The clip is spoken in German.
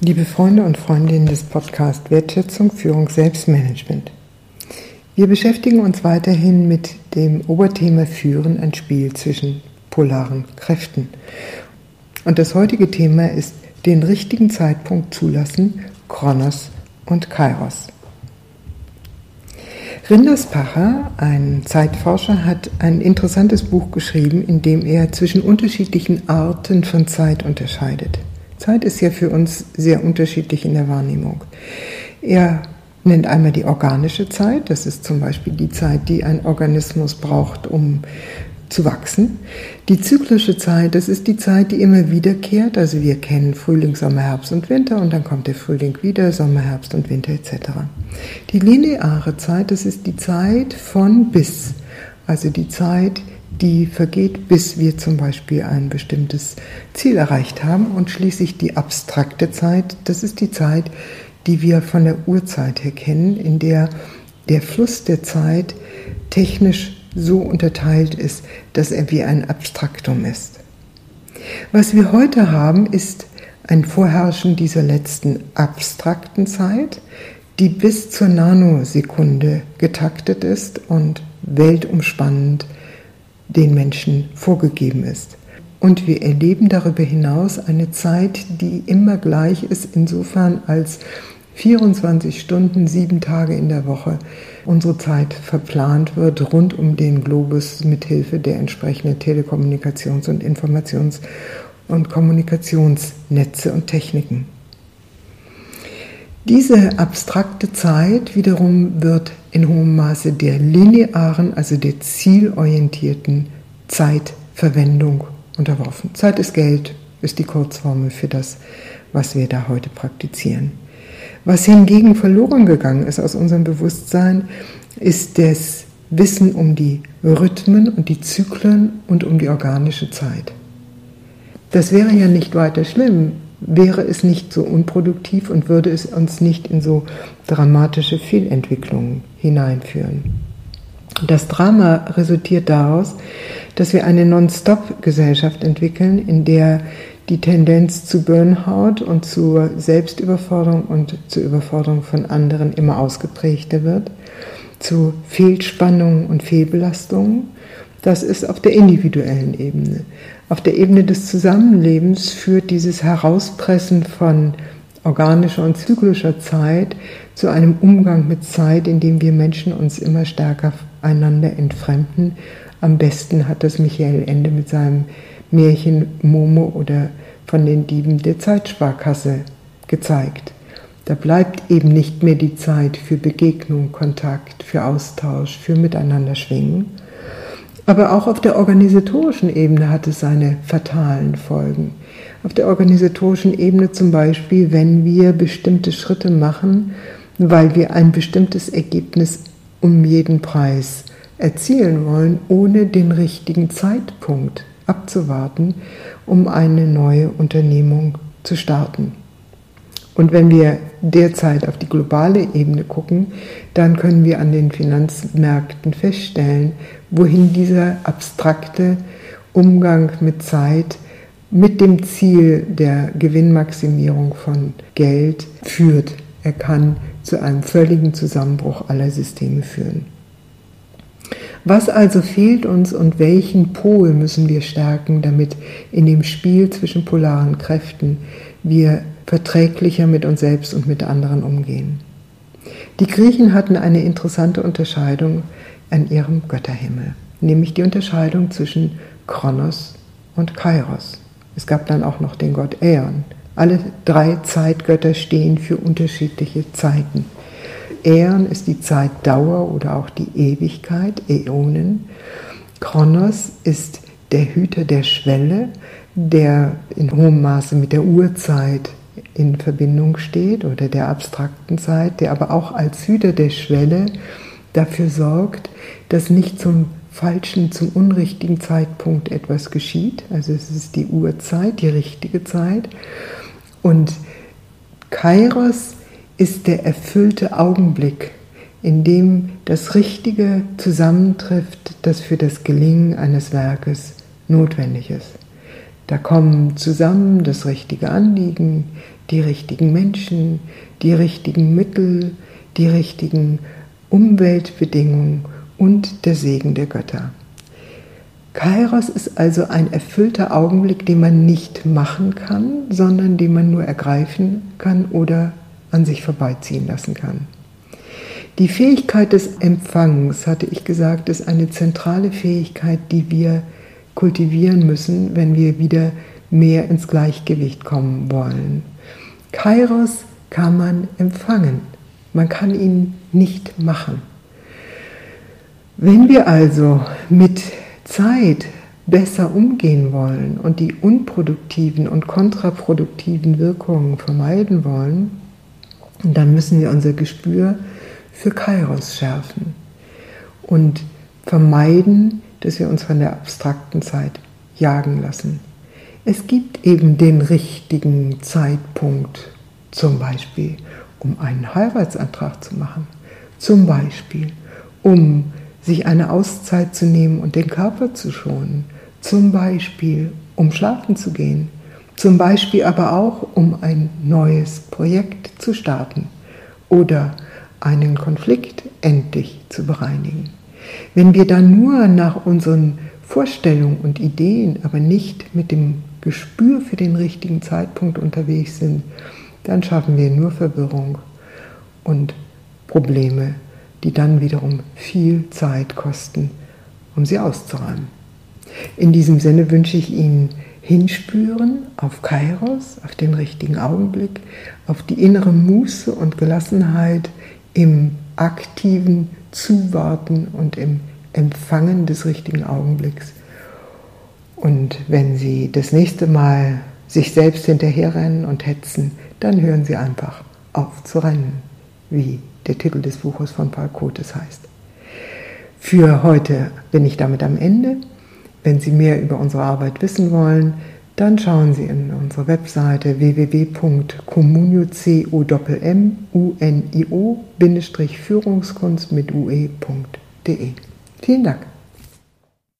Liebe Freunde und Freundinnen des Podcasts Wertschätzung, Führung, Selbstmanagement. Wir beschäftigen uns weiterhin mit dem Oberthema Führen, ein Spiel zwischen polaren Kräften. Und das heutige Thema ist den richtigen Zeitpunkt zulassen, Kronos und Kairos. Rinderspacher, ein Zeitforscher, hat ein interessantes Buch geschrieben, in dem er zwischen unterschiedlichen Arten von Zeit unterscheidet. Zeit ist ja für uns sehr unterschiedlich in der Wahrnehmung. Er nennt einmal die organische Zeit, das ist zum Beispiel die Zeit, die ein Organismus braucht, um zu wachsen. Die zyklische Zeit, das ist die Zeit, die immer wiederkehrt. Also wir kennen Frühling, Sommer, Herbst und Winter und dann kommt der Frühling wieder, Sommer, Herbst und Winter etc. Die lineare Zeit, das ist die Zeit von bis. Also die Zeit, die vergeht, bis wir zum Beispiel ein bestimmtes Ziel erreicht haben. Und schließlich die abstrakte Zeit, das ist die Zeit, die wir von der Urzeit her kennen, in der der Fluss der Zeit technisch so unterteilt ist, dass er wie ein Abstraktum ist. Was wir heute haben, ist ein Vorherrschen dieser letzten abstrakten Zeit, die bis zur Nanosekunde getaktet ist und weltumspannend den Menschen vorgegeben ist. Und wir erleben darüber hinaus eine Zeit, die immer gleich ist, insofern als 24 Stunden, sieben Tage in der Woche unsere Zeit verplant wird rund um den Globus mit Hilfe der entsprechenden Telekommunikations- und Informations- und Kommunikationsnetze und Techniken. Diese abstrakte Zeit wiederum wird in hohem Maße der linearen, also der zielorientierten Zeitverwendung unterworfen. Zeit ist Geld, ist die Kurzformel für das, was wir da heute praktizieren. Was hingegen verloren gegangen ist aus unserem Bewusstsein, ist das Wissen um die Rhythmen und die Zyklen und um die organische Zeit. Das wäre ja nicht weiter schlimm, wäre es nicht so unproduktiv und würde es uns nicht in so dramatische Fehlentwicklungen hineinführen. Das Drama resultiert daraus, dass wir eine Non-Stop-Gesellschaft entwickeln, in der die Tendenz zu Burnout und zur Selbstüberforderung und zur Überforderung von anderen immer ausgeprägter wird, zu Fehlspannungen und Fehlbelastungen. Das ist auf der individuellen Ebene. Auf der Ebene des Zusammenlebens führt dieses Herauspressen von organischer und zyklischer Zeit zu einem Umgang mit Zeit, in dem wir Menschen uns immer stärker einander entfremden. Am besten hat das Michael Ende mit seinem Märchen Momo oder von den Dieben der Zeitsparkasse gezeigt. Da bleibt eben nicht mehr die Zeit für Begegnung, Kontakt, für Austausch, für Miteinander schwingen aber auch auf der organisatorischen Ebene hat es seine fatalen Folgen. Auf der organisatorischen Ebene zum Beispiel, wenn wir bestimmte Schritte machen, weil wir ein bestimmtes Ergebnis um jeden Preis erzielen wollen, ohne den richtigen Zeitpunkt abzuwarten, um eine neue Unternehmung zu starten. Und wenn wir derzeit auf die globale Ebene gucken, dann können wir an den Finanzmärkten feststellen, wohin dieser abstrakte Umgang mit Zeit mit dem Ziel der Gewinnmaximierung von Geld führt. Er kann zu einem völligen Zusammenbruch aller Systeme führen. Was also fehlt uns und welchen Pol müssen wir stärken, damit in dem Spiel zwischen polaren Kräften wir verträglicher mit uns selbst und mit anderen umgehen. Die Griechen hatten eine interessante Unterscheidung an ihrem Götterhimmel, nämlich die Unterscheidung zwischen Kronos und Kairos. Es gab dann auch noch den Gott Aeon. Alle drei Zeitgötter stehen für unterschiedliche Zeiten. Aeon ist die Zeitdauer oder auch die Ewigkeit, Äonen. Kronos ist der Hüter der Schwelle, der in hohem Maße mit der Urzeit in Verbindung steht oder der abstrakten Zeit, der aber auch als Hüter der Schwelle dafür sorgt, dass nicht zum falschen, zum unrichtigen Zeitpunkt etwas geschieht. Also es ist die Uhrzeit, die richtige Zeit. Und Kairos ist der erfüllte Augenblick, in dem das Richtige zusammentrifft, das für das Gelingen eines Werkes notwendig ist. Da kommen zusammen das richtige Anliegen, die richtigen Menschen, die richtigen Mittel, die richtigen Umweltbedingungen und der Segen der Götter. Kairos ist also ein erfüllter Augenblick, den man nicht machen kann, sondern den man nur ergreifen kann oder an sich vorbeiziehen lassen kann. Die Fähigkeit des Empfangens, hatte ich gesagt, ist eine zentrale Fähigkeit, die wir kultivieren müssen, wenn wir wieder mehr ins Gleichgewicht kommen wollen. Kairos kann man empfangen, man kann ihn nicht machen. Wenn wir also mit Zeit besser umgehen wollen und die unproduktiven und kontraproduktiven Wirkungen vermeiden wollen, dann müssen wir unser Gespür für Kairos schärfen und vermeiden, dass wir uns von der abstrakten Zeit jagen lassen. Es gibt eben den richtigen Zeitpunkt, zum Beispiel um einen Heiratsantrag zu machen, zum Beispiel um sich eine Auszeit zu nehmen und den Körper zu schonen, zum Beispiel um schlafen zu gehen, zum Beispiel aber auch um ein neues Projekt zu starten oder einen Konflikt endlich zu bereinigen. Wenn wir dann nur nach unseren Vorstellungen und Ideen, aber nicht mit dem Gespür für den richtigen Zeitpunkt unterwegs sind, dann schaffen wir nur Verwirrung und Probleme, die dann wiederum viel Zeit kosten, um sie auszuräumen. In diesem Sinne wünsche ich Ihnen Hinspüren auf Kairos, auf den richtigen Augenblick, auf die innere Muße und Gelassenheit, im aktiven Zuwarten und im Empfangen des richtigen Augenblicks. Und wenn Sie das nächste Mal sich selbst hinterherrennen und hetzen, dann hören Sie einfach auf zu rennen, wie der Titel des Buches von Paul Kotes heißt. Für heute bin ich damit am Ende. Wenn Sie mehr über unsere Arbeit wissen wollen, dann schauen Sie in unsere Webseite www.communio-führungskunst mit ue.de. Vielen Dank.